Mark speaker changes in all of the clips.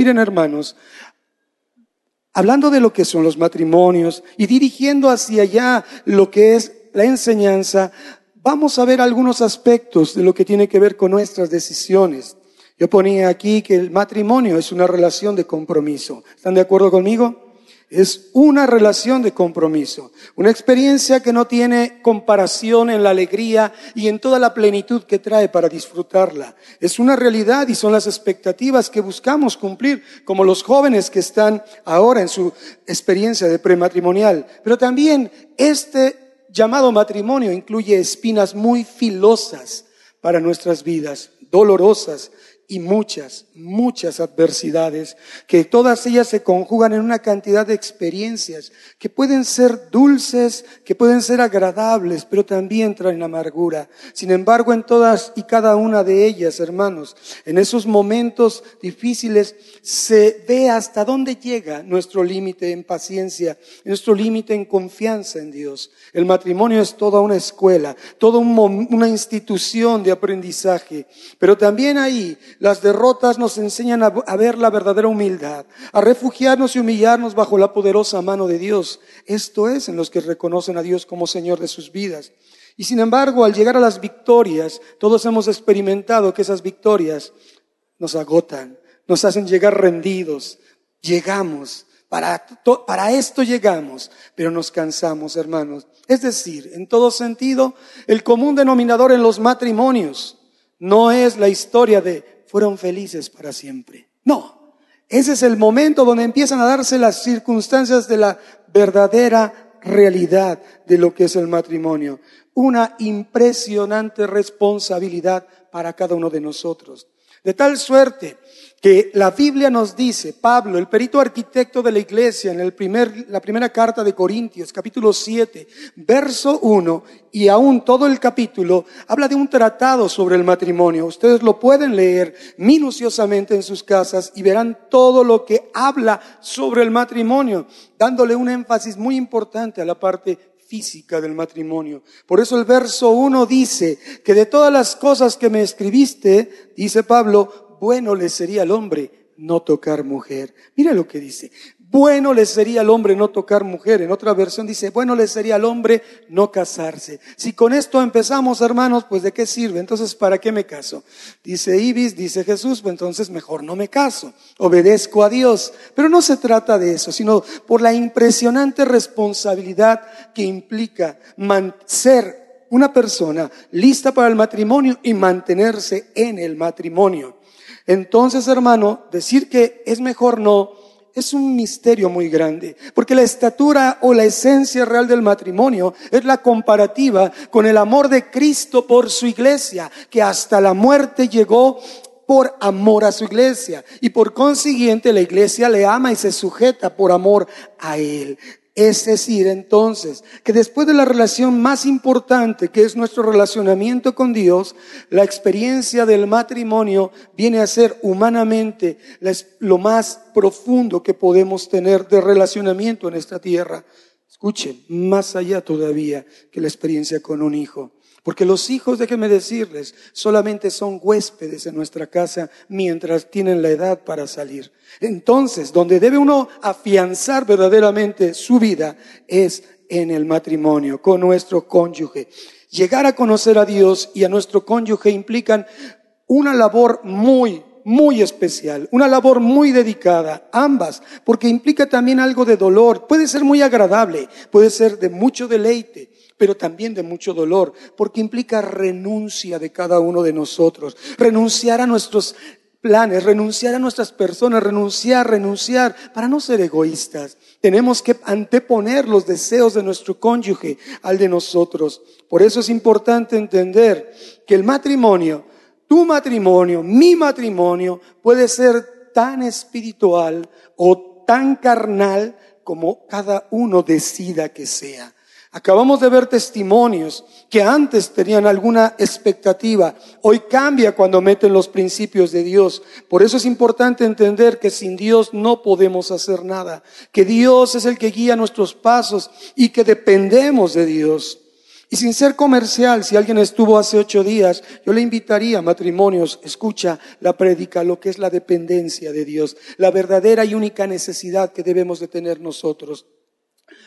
Speaker 1: Miren hermanos, hablando de lo que son los matrimonios y dirigiendo hacia allá lo que es la enseñanza, vamos a ver algunos aspectos de lo que tiene que ver con nuestras decisiones. Yo ponía aquí que el matrimonio es una relación de compromiso. ¿Están de acuerdo conmigo? Es una relación de compromiso, una experiencia que no tiene comparación en la alegría y en toda la plenitud que trae para disfrutarla. Es una realidad y son las expectativas que buscamos cumplir, como los jóvenes que están ahora en su experiencia de prematrimonial. Pero también este llamado matrimonio incluye espinas muy filosas para nuestras vidas, dolorosas, y muchas, muchas adversidades, que todas ellas se conjugan en una cantidad de experiencias que pueden ser dulces, que pueden ser agradables, pero también traen amargura. Sin embargo, en todas y cada una de ellas, hermanos, en esos momentos difíciles se ve hasta dónde llega nuestro límite en paciencia, nuestro límite en confianza en Dios. El matrimonio es toda una escuela, toda una institución de aprendizaje, pero también ahí las derrotas nos enseñan a, ver la verdadera humildad, a refugiarnos y humillarnos bajo la poderosa mano de Dios. Esto es en los que reconocen a Dios como Señor de sus vidas. Y sin embargo, al llegar a las victorias, todos hemos experimentado que esas victorias nos agotan, nos hacen llegar rendidos. Llegamos, para, para, esto llegamos, pero nos cansamos, hermanos. Es decir, en todo sentido, el común denominador en los matrimonios no es la historia de fueron felices para siempre. No, ese es el momento donde empiezan a darse las circunstancias de la verdadera realidad de lo que es el matrimonio. Una impresionante responsabilidad para cada uno de nosotros. De tal suerte que la Biblia nos dice, Pablo, el perito arquitecto de la iglesia, en el primer, la primera carta de Corintios, capítulo 7, verso 1, y aún todo el capítulo, habla de un tratado sobre el matrimonio. Ustedes lo pueden leer minuciosamente en sus casas y verán todo lo que habla sobre el matrimonio, dándole un énfasis muy importante a la parte física del matrimonio. Por eso el verso 1 dice que de todas las cosas que me escribiste, dice Pablo, bueno le sería al hombre no tocar mujer. Mira lo que dice. Bueno le sería al hombre no tocar mujer. En otra versión dice, bueno le sería al hombre no casarse. Si con esto empezamos, hermanos, pues ¿de qué sirve? Entonces, ¿para qué me caso? Dice Ibis, dice Jesús, pues entonces mejor no me caso. Obedezco a Dios. Pero no se trata de eso, sino por la impresionante responsabilidad que implica ser una persona lista para el matrimonio y mantenerse en el matrimonio. Entonces, hermano, decir que es mejor no es un misterio muy grande, porque la estatura o la esencia real del matrimonio es la comparativa con el amor de Cristo por su iglesia, que hasta la muerte llegó por amor a su iglesia y por consiguiente la iglesia le ama y se sujeta por amor a él. Es decir, entonces, que después de la relación más importante, que es nuestro relacionamiento con Dios, la experiencia del matrimonio viene a ser humanamente lo más profundo que podemos tener de relacionamiento en esta tierra. Escuchen, más allá todavía que la experiencia con un hijo. Porque los hijos, déjenme decirles, solamente son huéspedes en nuestra casa mientras tienen la edad para salir. Entonces, donde debe uno afianzar verdaderamente su vida es en el matrimonio, con nuestro cónyuge. Llegar a conocer a Dios y a nuestro cónyuge implican una labor muy, muy especial, una labor muy dedicada, ambas, porque implica también algo de dolor. Puede ser muy agradable, puede ser de mucho deleite, pero también de mucho dolor, porque implica renuncia de cada uno de nosotros, renunciar a nuestros planes, renunciar a nuestras personas, renunciar, renunciar, para no ser egoístas. Tenemos que anteponer los deseos de nuestro cónyuge al de nosotros. Por eso es importante entender que el matrimonio, tu matrimonio, mi matrimonio, puede ser tan espiritual o tan carnal como cada uno decida que sea. Acabamos de ver testimonios que antes tenían alguna expectativa. Hoy cambia cuando meten los principios de Dios. Por eso es importante entender que sin Dios no podemos hacer nada. Que Dios es el que guía nuestros pasos y que dependemos de Dios. Y sin ser comercial, si alguien estuvo hace ocho días, yo le invitaría, matrimonios, escucha la prédica, lo que es la dependencia de Dios, la verdadera y única necesidad que debemos de tener nosotros.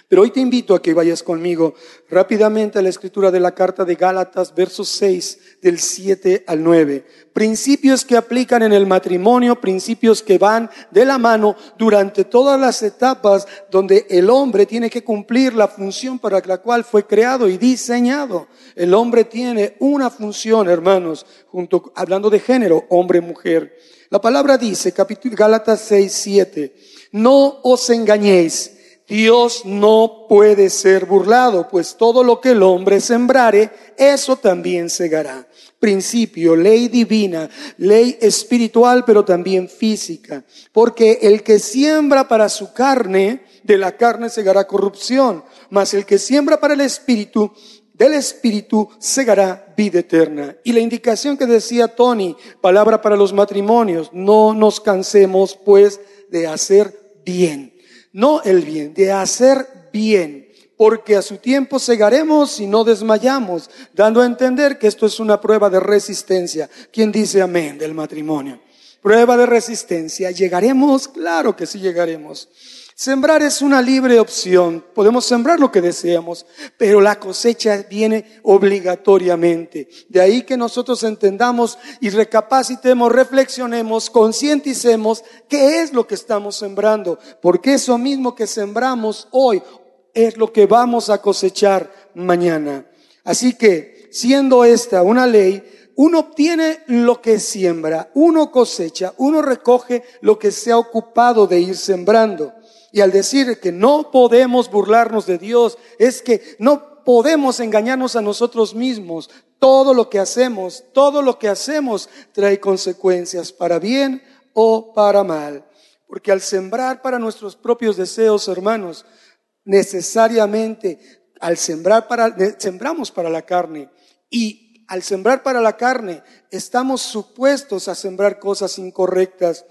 Speaker 1: Pero hoy te invito a que vayas conmigo rápidamente a la escritura de la carta de Gálatas, versos 6, del 7 al 9. Principios que aplican en el matrimonio, principios que van de la mano durante todas las etapas donde el hombre tiene que cumplir la función para la cual fue creado y diseñado. El hombre tiene una función, hermanos, junto, hablando de género, hombre-mujer. La palabra dice, capítulo Gálatas 6, 7, no os engañéis. Dios no puede ser burlado, pues todo lo que el hombre sembrare, eso también segará. Principio, ley divina, ley espiritual, pero también física. Porque el que siembra para su carne, de la carne segará corrupción, mas el que siembra para el espíritu, del espíritu segará vida eterna. Y la indicación que decía Tony, palabra para los matrimonios, no nos cansemos pues de hacer bien no el bien, de hacer bien, porque a su tiempo segaremos y no desmayamos, dando a entender que esto es una prueba de resistencia. ¿Quién dice amén del matrimonio? Prueba de resistencia. ¿Llegaremos? Claro que sí llegaremos. Sembrar es una libre opción. Podemos sembrar lo que deseamos, pero la cosecha viene obligatoriamente. De ahí que nosotros entendamos y recapacitemos, reflexionemos, concienticemos qué es lo que estamos sembrando, porque eso mismo que sembramos hoy es lo que vamos a cosechar mañana. Así que, siendo esta una ley, uno obtiene lo que siembra, uno cosecha, uno recoge lo que se ha ocupado de ir sembrando. Y al decir que no podemos burlarnos de Dios, es que no podemos engañarnos a nosotros mismos. Todo lo que hacemos, todo lo que hacemos trae consecuencias para bien o para mal. Porque al sembrar para nuestros propios deseos, hermanos, necesariamente al sembrar para, sembramos para la carne y al sembrar para la carne estamos supuestos a sembrar cosas incorrectas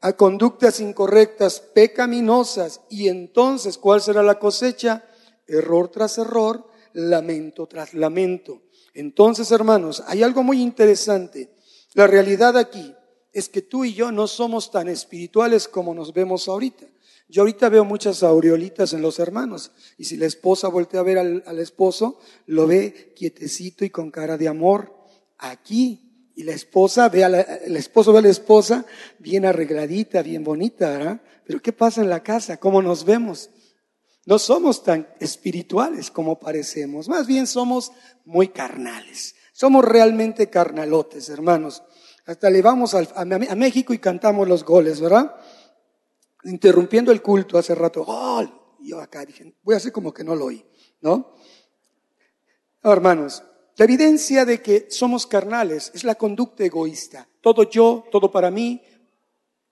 Speaker 1: a conductas incorrectas, pecaminosas, y entonces, ¿cuál será la cosecha? Error tras error, lamento tras lamento. Entonces, hermanos, hay algo muy interesante. La realidad aquí es que tú y yo no somos tan espirituales como nos vemos ahorita. Yo ahorita veo muchas aureolitas en los hermanos, y si la esposa voltea a ver al, al esposo, lo ve quietecito y con cara de amor. Aquí y la esposa ve a la, esposo ve a la esposa bien arregladita, bien bonita, ¿verdad? Pero ¿qué pasa en la casa? ¿Cómo nos vemos? No somos tan espirituales como parecemos, más bien somos muy carnales. Somos realmente carnalotes, hermanos. Hasta le vamos a, México y cantamos los goles, ¿verdad? Interrumpiendo el culto hace rato, ¡gol! Y yo acá dije, voy a hacer como que no lo oí, ¿no? no hermanos, la evidencia de que somos carnales es la conducta egoísta. Todo yo, todo para mí,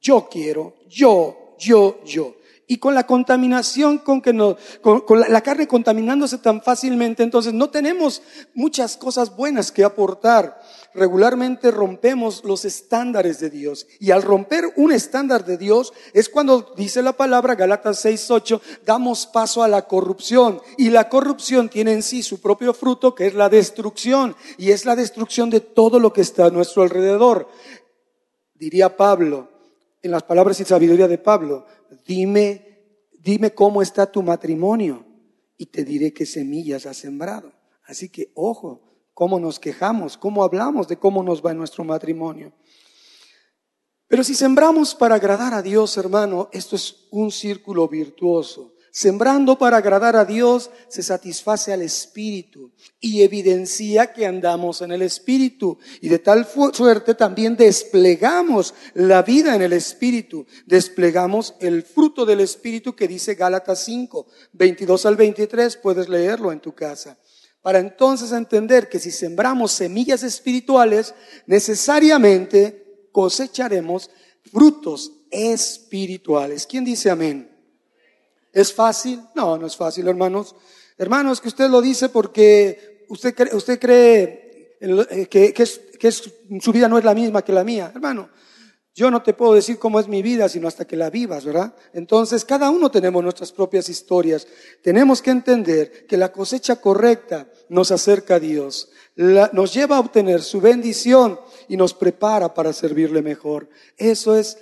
Speaker 1: yo quiero, yo, yo, yo. Y con la contaminación con que no, con, la carne contaminándose tan fácilmente, entonces no tenemos muchas cosas buenas que aportar regularmente rompemos los estándares de Dios. Y al romper un estándar de Dios es cuando dice la palabra Galatas 6:8, damos paso a la corrupción. Y la corrupción tiene en sí su propio fruto, que es la destrucción. Y es la destrucción de todo lo que está a nuestro alrededor. Diría Pablo, en las palabras y sabiduría de Pablo, dime, dime cómo está tu matrimonio y te diré qué semillas has sembrado. Así que, ojo, cómo nos quejamos, cómo hablamos de cómo nos va en nuestro matrimonio. Pero si sembramos para agradar a Dios, hermano, esto es un círculo virtuoso. Sembrando para agradar a Dios se satisface al Espíritu y evidencia que andamos en el Espíritu. Y de tal suerte también desplegamos la vida en el Espíritu. Desplegamos el fruto del Espíritu que dice Gálatas 5, 22 al 23. Puedes leerlo en tu casa para entonces entender que si sembramos semillas espirituales, necesariamente cosecharemos frutos espirituales. ¿Quién dice amén? ¿Es fácil? No, no es fácil, hermanos. Hermanos, que usted lo dice porque usted cree, usted cree eh, que, que, es, que su vida no es la misma que la mía. Hermano, Yo no te puedo decir cómo es mi vida, sino hasta que la vivas, ¿verdad? Entonces, cada uno tenemos nuestras propias historias. Tenemos que entender que la cosecha correcta nos acerca a Dios, nos lleva a obtener su bendición y nos prepara para servirle mejor. Eso es,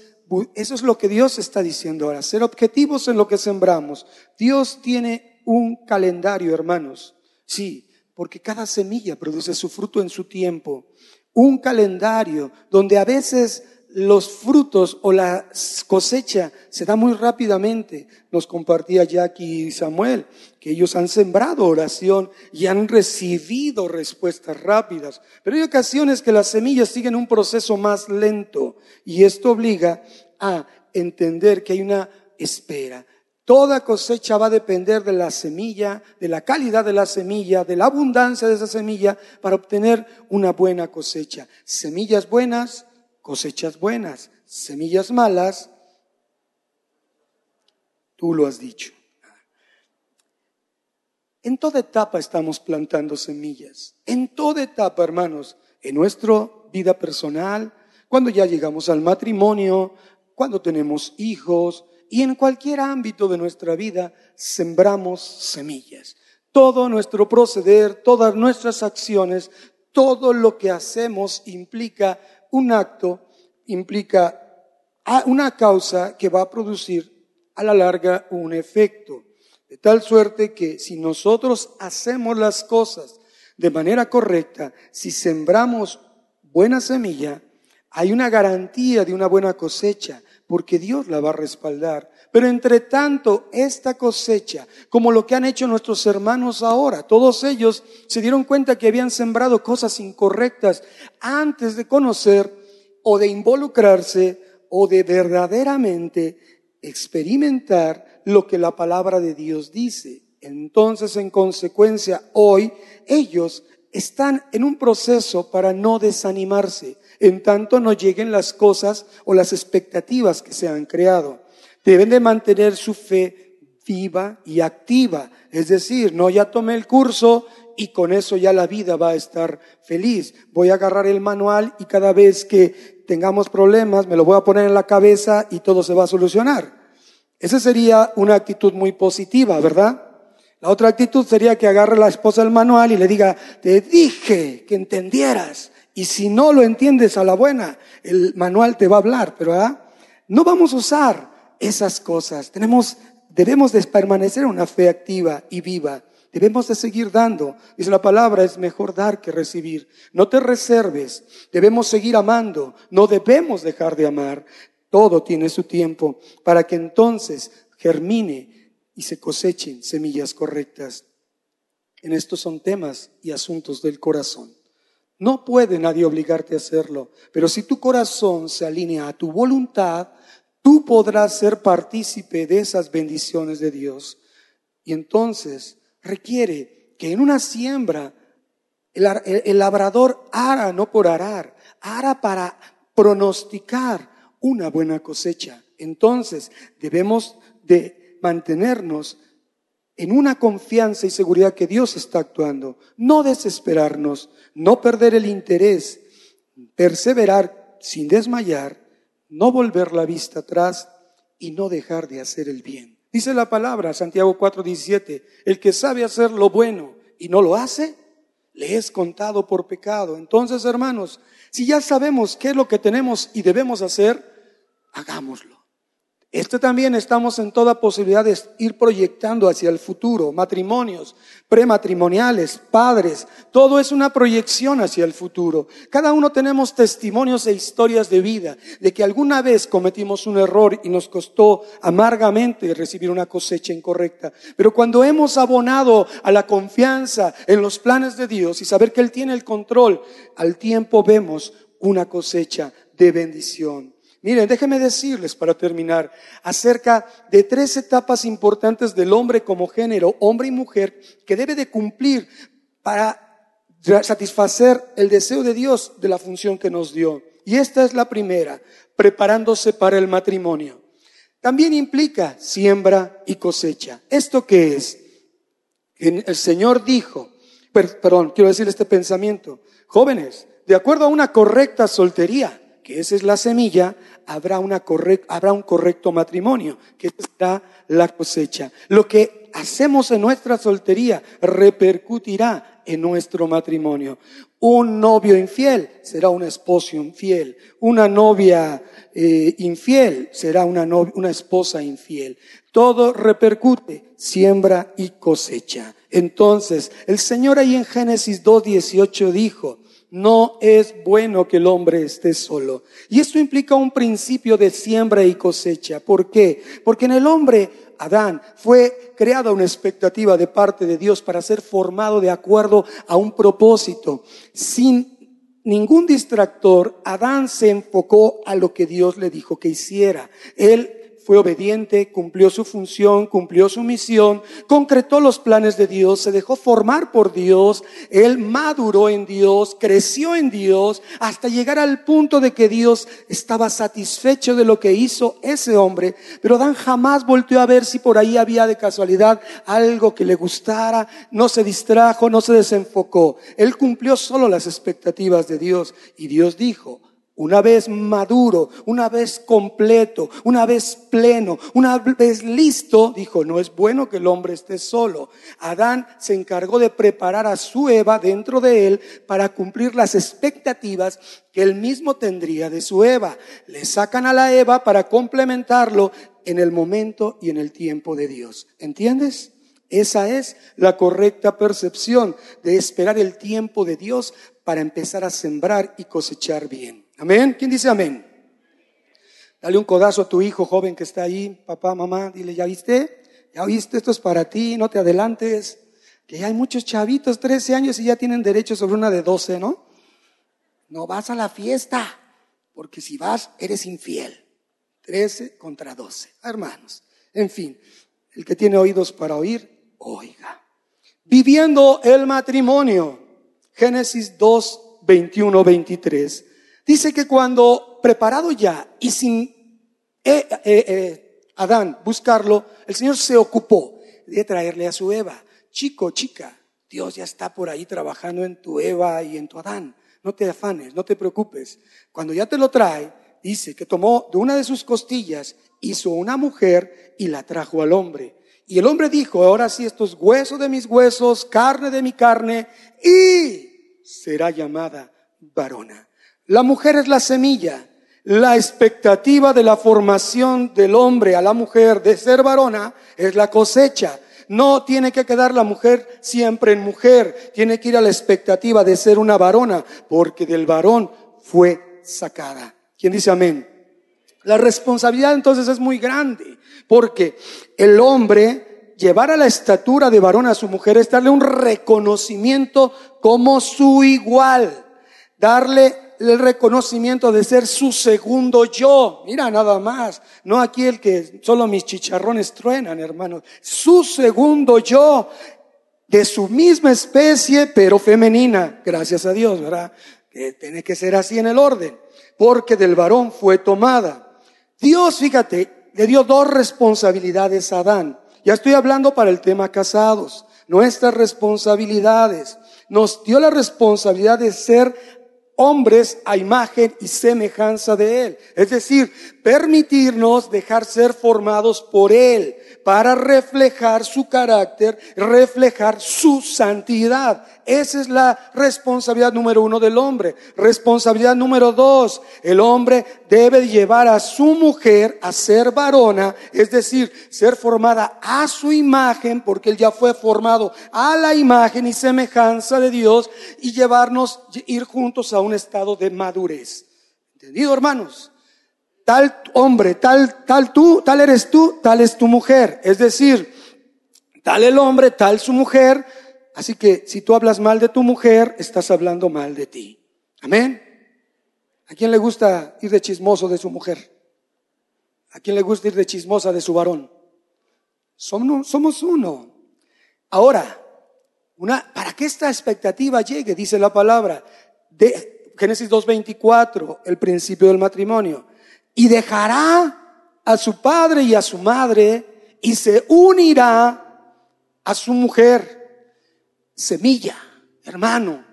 Speaker 1: eso es lo que Dios está diciendo ahora, ser objetivos en lo que sembramos. Dios tiene un calendario, hermanos. Sí, porque cada semilla produce su fruto en su tiempo. Un calendario donde a veces los frutos o la cosecha se da muy rápidamente. Nos compartía Jackie y Samuel que ellos han sembrado oración y han recibido respuestas rápidas. Pero hay ocasiones que las semillas siguen un proceso más lento y esto obliga a entender que hay una espera. Toda cosecha va a depender de la semilla, de la calidad de la semilla, de la abundancia de esa semilla para obtener una buena cosecha. Semillas buenas, cosechas buenas, semillas malas, tú lo has dicho. En toda etapa estamos plantando semillas. En toda etapa, hermanos, en nuestra vida personal, cuando ya llegamos al matrimonio, cuando tenemos hijos y en cualquier ámbito de nuestra vida, sembramos semillas. Todo nuestro proceder, todas nuestras acciones, todo lo que hacemos implica un acto implica una causa que va a producir a la larga un efecto. De tal suerte que si nosotros hacemos las cosas de manera correcta, si sembramos buena semilla, hay una garantía de una buena cosecha, porque Dios la va a respaldar. Pero entre tanto, esta cosecha, como lo que han hecho nuestros hermanos ahora, todos ellos se dieron cuenta que habían sembrado cosas incorrectas antes de conocer o de involucrarse o de verdaderamente experimentar lo que la palabra de Dios dice. Entonces, en consecuencia, hoy ellos están en un proceso para no desanimarse, en tanto no lleguen las cosas o las expectativas que se han creado. Deben de mantener su fe viva y activa, es decir, no ya tomé el curso y con eso ya la vida va a estar feliz. Voy a agarrar el manual y cada vez que tengamos problemas, me lo voy a poner en la cabeza y todo se va a solucionar. Esa sería una actitud muy positiva, ¿verdad? La otra actitud sería que agarre la esposa el manual y le diga, te dije que entendieras. Y si no lo entiendes a la buena, el manual te va a hablar, pero ¿verdad? no vamos a usar esas cosas. Tenemos, debemos de permanecer una fe activa y viva. Debemos de seguir dando. Dice la palabra, es mejor dar que recibir. No te reserves. Debemos seguir amando. No debemos dejar de amar. Todo tiene su tiempo para que entonces germine y se cosechen semillas correctas. En estos son temas y asuntos del corazón. No puede nadie obligarte a hacerlo, pero si tu corazón se alinea a tu voluntad, tú podrás ser partícipe de esas bendiciones de Dios. Y entonces requiere que en una siembra el, labrador ara no por arar, ara para pronosticar una buena cosecha. Entonces debemos de mantenernos en una confianza y seguridad que Dios está actuando, no desesperarnos, no perder el interés, perseverar sin desmayar, no volver la vista atrás y no dejar de hacer el bien. Dice la palabra, Santiago 4:17, el que sabe hacer lo bueno y no lo hace, le es contado por pecado. Entonces, hermanos, si ya sabemos qué es lo que tenemos y debemos hacer, hagámoslo. Este también estamos en toda posibilidad de ir proyectando hacia el futuro, matrimonios, prematrimoniales, padres, todo es una proyección hacia el futuro. Cada uno tenemos testimonios e historias de vida, de que alguna vez cometimos un error y nos costó amargamente recibir una cosecha incorrecta. Pero cuando hemos abonado a la confianza en los planes de Dios y saber que Él tiene el control, al tiempo vemos una cosecha de bendición. Miren, déjenme decirles para terminar acerca de tres etapas importantes del hombre como género, hombre y mujer, que debe de cumplir para satisfacer el deseo de Dios de la función que nos dio. Y esta es la primera, preparándose para el matrimonio. También implica siembra y cosecha. ¿Esto qué es? El Señor dijo, perdón, quiero decir este pensamiento, jóvenes, de acuerdo a una correcta soltería, que esa es la semilla, habrá, una habrá un correcto matrimonio, que será la cosecha. Lo que hacemos en nuestra soltería repercutirá en nuestro matrimonio. Un novio infiel será un esposo infiel. Una novia eh, infiel será una, una esposa infiel. Todo repercute, siembra y cosecha. Entonces, el Señor ahí en Génesis 2.18 dijo, no es bueno que el hombre esté solo. Y esto implica un principio de siembra y cosecha. ¿Por qué? Porque en el hombre, Adán, fue creada una expectativa de parte de Dios para ser formado de acuerdo a un propósito. Sin ningún distractor, Adán se enfocó a lo que Dios le dijo que hiciera. Él fue obediente, cumplió su función, cumplió su misión, concretó los planes de Dios, se dejó formar por Dios, él maduró en Dios, creció en Dios, hasta llegar al punto de que Dios estaba satisfecho de lo que hizo ese hombre. Pero Dan jamás volvió a ver si por ahí había de casualidad algo que le gustara, no se distrajo, no se desenfocó. Él cumplió solo las expectativas de Dios y Dios dijo, una vez maduro, una vez completo, una vez pleno, una vez listo, dijo, no es bueno que el hombre esté solo. Adán se encargó de preparar a su Eva dentro de él para cumplir las expectativas que él mismo tendría de su Eva. Le sacan a la Eva para complementarlo en el momento y en el tiempo de Dios. ¿Entiendes? Esa es la correcta percepción de esperar el tiempo de Dios para empezar a sembrar y cosechar bien. Amén. ¿Quién dice amén? Dale un codazo a tu hijo joven que está ahí, papá, mamá, dile, ¿ya viste? ¿Ya viste? Esto es para ti, no te adelantes. Que hay muchos chavitos, 13 años y ya tienen derecho sobre una de 12, ¿no? No vas a la fiesta, porque si vas, eres infiel. 13 contra 12, hermanos. En fin, el que tiene oídos para oír, oiga. Viviendo el matrimonio. Génesis 2, 21, 23. Dice que cuando preparado ya y sin eh, eh, eh, Adán buscarlo, el Señor se ocupó de traerle a su Eva. Chico, chica, Dios ya está por ahí trabajando en tu Eva y en tu Adán. No te afanes, no te preocupes. Cuando ya te lo trae, dice que tomó de una de sus costillas, hizo una mujer y la trajo al hombre. Y el hombre dijo, ahora sí, esto es hueso de mis huesos, carne de mi carne, y será llamada varona. La mujer es la semilla. La expectativa de la formación del hombre a la mujer de ser varona es la cosecha. No tiene que quedar la mujer siempre en mujer, tiene que ir a la expectativa de ser una varona, porque del varón fue sacada. ¿Quién dice amén? La responsabilidad entonces es muy grande, porque el hombre llevar a la estatura de varón a su mujer es darle un reconocimiento como su igual, darle el reconocimiento de ser su segundo yo. Mira nada más, no aquí el que solo mis chicharrones truenan, hermanos. Su segundo yo, de su misma especie, pero femenina. Gracias a Dios, ¿verdad? Que tiene que ser así en el orden, porque del varón fue tomada. Dios, fíjate, le dio dos responsabilidades a Adán. Ya estoy hablando para el tema casados. Nuestras responsabilidades. Nos dio la responsabilidad de ser hombres a imagen y semejanza de Él. Es decir, permitirnos dejar ser formados por Él para reflejar su carácter, reflejar su santidad. Esa es la responsabilidad número uno del hombre. Responsabilidad número dos, el hombre debe llevar a su mujer a ser varona, es decir, ser formada a su imagen, porque él ya fue formado a la imagen y semejanza de Dios, y llevarnos, ir juntos a un estado de madurez. ¿Entendido, hermanos? Tal hombre, tal, tal tú, tal eres tú, tal es tu mujer. Es decir, tal el hombre, tal su mujer, Así que si tú hablas mal de tu mujer, estás hablando mal de ti. Amén. ¿A quién le gusta ir de chismoso de su mujer? ¿A quién le gusta ir de chismosa de su varón? Somos uno. Ahora, una, para que esta expectativa llegue, dice la palabra, de Génesis 2.24, el principio del matrimonio, y dejará a su padre y a su madre y se unirá a su mujer semilla, hermano.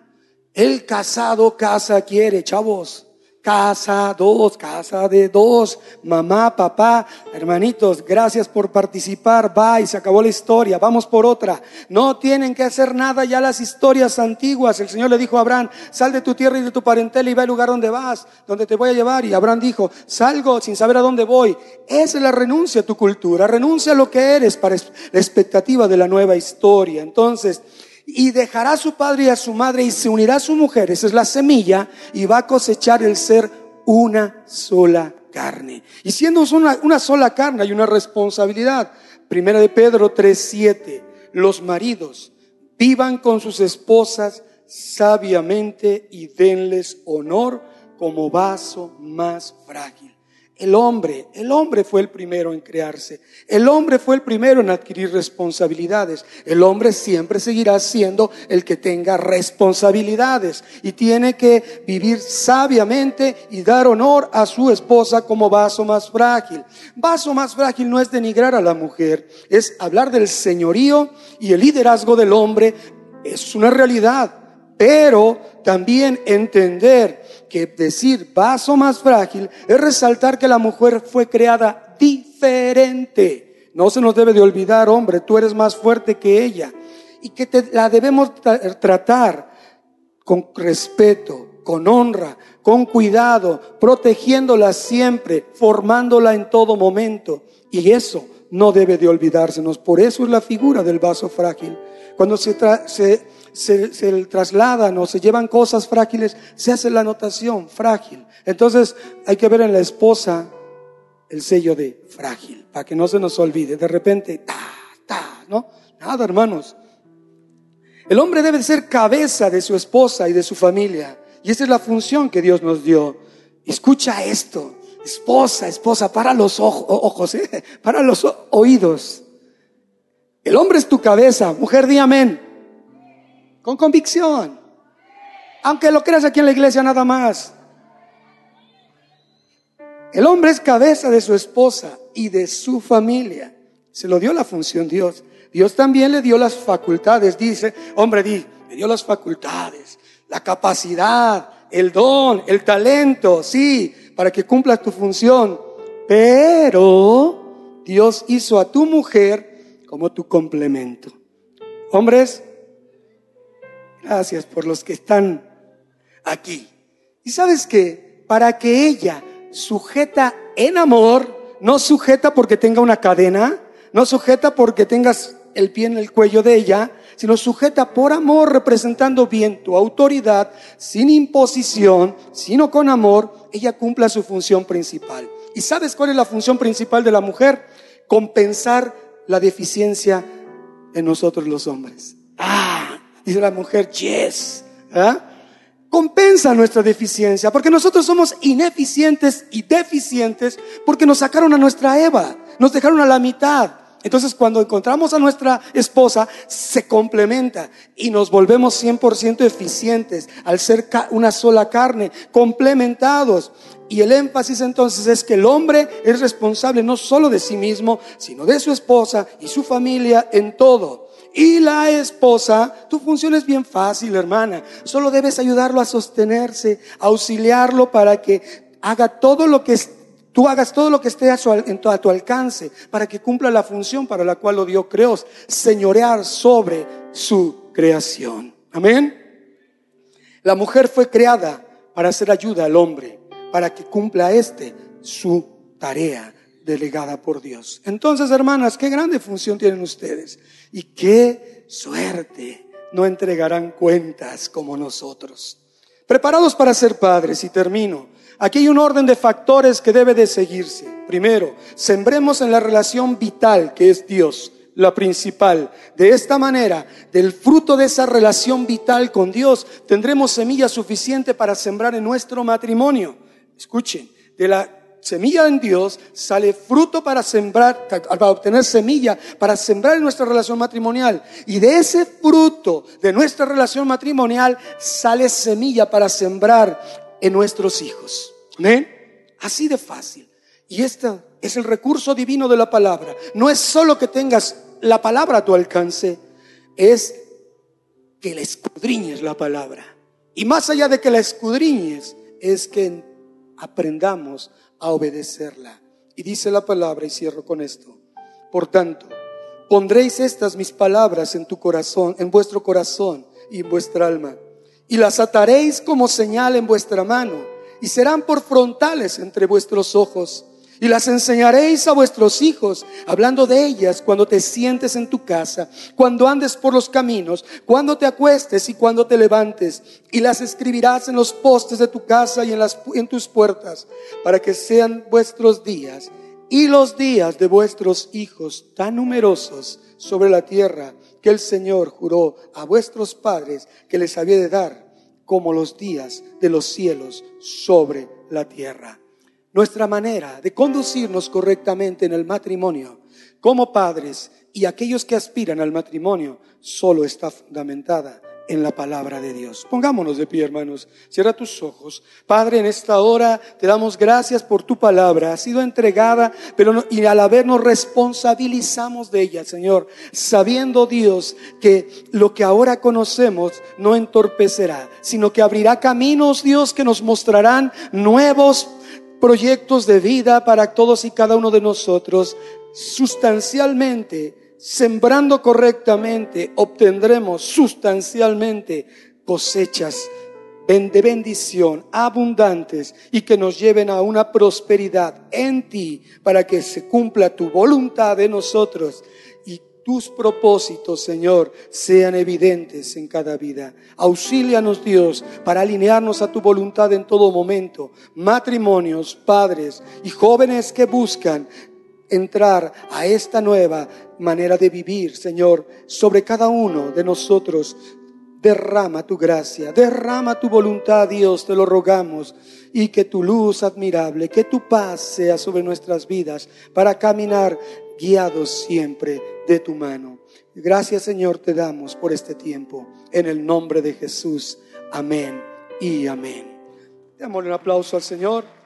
Speaker 1: El casado casa quiere, chavos. Casa dos, casa de dos, mamá, papá, hermanitos, gracias por participar, va y se acabó la historia, vamos por otra. No tienen que hacer nada ya las historias antiguas. El Señor le dijo a Abraham, sal de tu tierra y de tu parentela y ve al lugar donde vas, donde te voy a llevar. Y Abraham dijo, salgo sin saber a dónde voy. Esa es la renuncia a tu cultura, renuncia a lo que eres para la expectativa de la nueva historia. Entonces, y dejará a su padre y a su madre y se unirá a su mujer, esa es la semilla, y va a cosechar el ser una sola carne. Y siendo una, una sola carne hay una responsabilidad. Primera de Pedro 3:7, los maridos vivan con sus esposas sabiamente y denles honor como vaso más frágil el hombre, el hombre fue el primero en crearse. El hombre fue el primero en adquirir responsabilidades. El hombre siempre seguirá siendo el que tenga responsabilidades y tiene que vivir sabiamente y dar honor a su esposa como vaso más frágil. Vaso más frágil no es denigrar a la mujer, es hablar del señorío y el liderazgo del hombre. Es una realidad, pero también entender que decir vaso más frágil es resaltar que la mujer fue creada diferente. No se nos debe de olvidar, hombre, tú eres más fuerte que ella. Y que la debemos tratar con respeto, con honra, con cuidado, protegiéndola siempre, formándola en todo momento. Y eso no debe de olvidársenos. Por eso es la figura del vaso frágil. Cuando se, se se, trasladan o se llevan cosas frágiles, se hace la anotación frágil. Entonces hay que ver en la esposa el sello de frágil, para que no se nos olvide. De repente, ta, ta, ¿no? Nada, hermanos. El hombre debe ser cabeza de su esposa y de su familia. Y esa es la función que Dios nos dio. Escucha esto. Esposa, esposa, para los ojos, ¿eh? para los oídos. El hombre es tu cabeza. Mujer, di amén con convicción. Aunque lo creas aquí en la iglesia nada más. El hombre es cabeza de su esposa y de su familia. Se lo dio la función Dios. Dios también le dio las facultades. Dice, hombre, di, me dio las facultades, la capacidad, el don, el talento, sí, para que cumpla tu función. Pero Dios hizo a tu mujer como tu complemento. Hombres, Gracias por los que están aquí. Y sabes que para que ella sujeta en amor, no sujeta porque tenga una cadena, no sujeta porque tengas el pie en el cuello de ella, sino sujeta por amor, representando bien tu autoridad, sin imposición, sino con amor, ella cumpla su función principal. ¿Y sabes cuál es la función principal de la mujer? Compensar la deficiencia en nosotros los hombres. Ah, Dice la mujer, yes. ¿ah? Compensa nuestra deficiencia, porque nosotros somos ineficientes y deficientes porque nos sacaron a nuestra Eva, nos dejaron a la mitad. Entonces cuando encontramos a nuestra esposa, se complementa y nos volvemos 100% eficientes al ser una sola carne, complementados. Y el énfasis entonces es que el hombre es responsable no solo de sí mismo, sino de su esposa y su familia en todo. Y la esposa, tu función es bien fácil, hermana. Solo debes ayudarlo a sostenerse, auxiliarlo para que haga todo lo que tú hagas todo lo que esté a, tu alcance para que cumpla la función para la cual lo dio creó, señorear sobre su creación. Amén. La mujer fue creada para hacer ayuda al hombre, para que cumpla este su tarea delegada por Dios. Entonces, hermanas, qué grande función tienen ustedes y qué suerte no entregarán cuentas como nosotros. Preparados para ser padres y termino. Aquí hay un orden de factores que debe de seguirse. Primero, sembremos en la relación vital que es Dios, la principal. De esta manera, del fruto de esa relación vital con Dios, tendremos semilla suficiente para sembrar en nuestro matrimonio. Escuchen, de la semilla en Dios, sale fruto para sembrar, para obtener semilla, para sembrar en nuestra relación matrimonial. Y de ese fruto de nuestra relación matrimonial sale semilla para sembrar en nuestros hijos. ¿Amén? Así de fácil. Y este es el recurso divino de la palabra. No es solo que tengas la palabra a tu alcance, es que la escudriñes la palabra. Y más allá de que la escudriñes, es que aprendamos a obedecerla. Y dice la palabra, y cierro con esto. Por tanto, pondréis estas mis palabras en tu corazón, en vuestro corazón y en vuestra alma, y las ataréis como señal en vuestra mano, y serán por frontales entre vuestros ojos y las enseñaréis a vuestros hijos, hablando de ellas cuando te sientes en tu casa, cuando andes por los caminos, cuando te acuestes y cuando te levantes. Y las escribirás en los postes de tu casa y en, las, en tus puertas, para que sean vuestros días y los días de vuestros hijos tan numerosos sobre la tierra que el Señor juró a vuestros padres que les había de dar, como los días de los cielos sobre la tierra nuestra manera de conducirnos correctamente en el matrimonio como padres y aquellos que aspiran al matrimonio solo está fundamentada en la palabra de Dios. Pongámonos de pie, hermanos. Cierra tus ojos. Padre, en esta hora te damos gracias por tu palabra. Ha sido entregada, pero y al haber nos responsabilizamos de ella, Señor, sabiendo Dios que lo que ahora conocemos no entorpecerá, sino que abrirá caminos, Dios, que nos mostrarán nuevos proyectos de vida para todos y cada uno de nosotros, sustancialmente, sembrando correctamente, obtendremos sustancialmente cosechas de bendición abundantes y que nos lleven a una prosperidad en ti para que se cumpla tu voluntad de nosotros tus propósitos, Señor, sean evidentes en cada vida. Auxílianos, Dios, para alinearnos a tu voluntad en todo momento. Matrimonios, padres y jóvenes que buscan entrar a esta nueva manera de vivir, Señor, sobre cada uno de nosotros. Derrama tu gracia, derrama tu voluntad, Dios, te lo rogamos, y que tu luz admirable, que tu paz sea sobre nuestras vidas para caminar guiados siempre de tu mano. Gracias Señor te damos por este tiempo. En el nombre de Jesús. Amén y amén. Démosle un aplauso al Señor.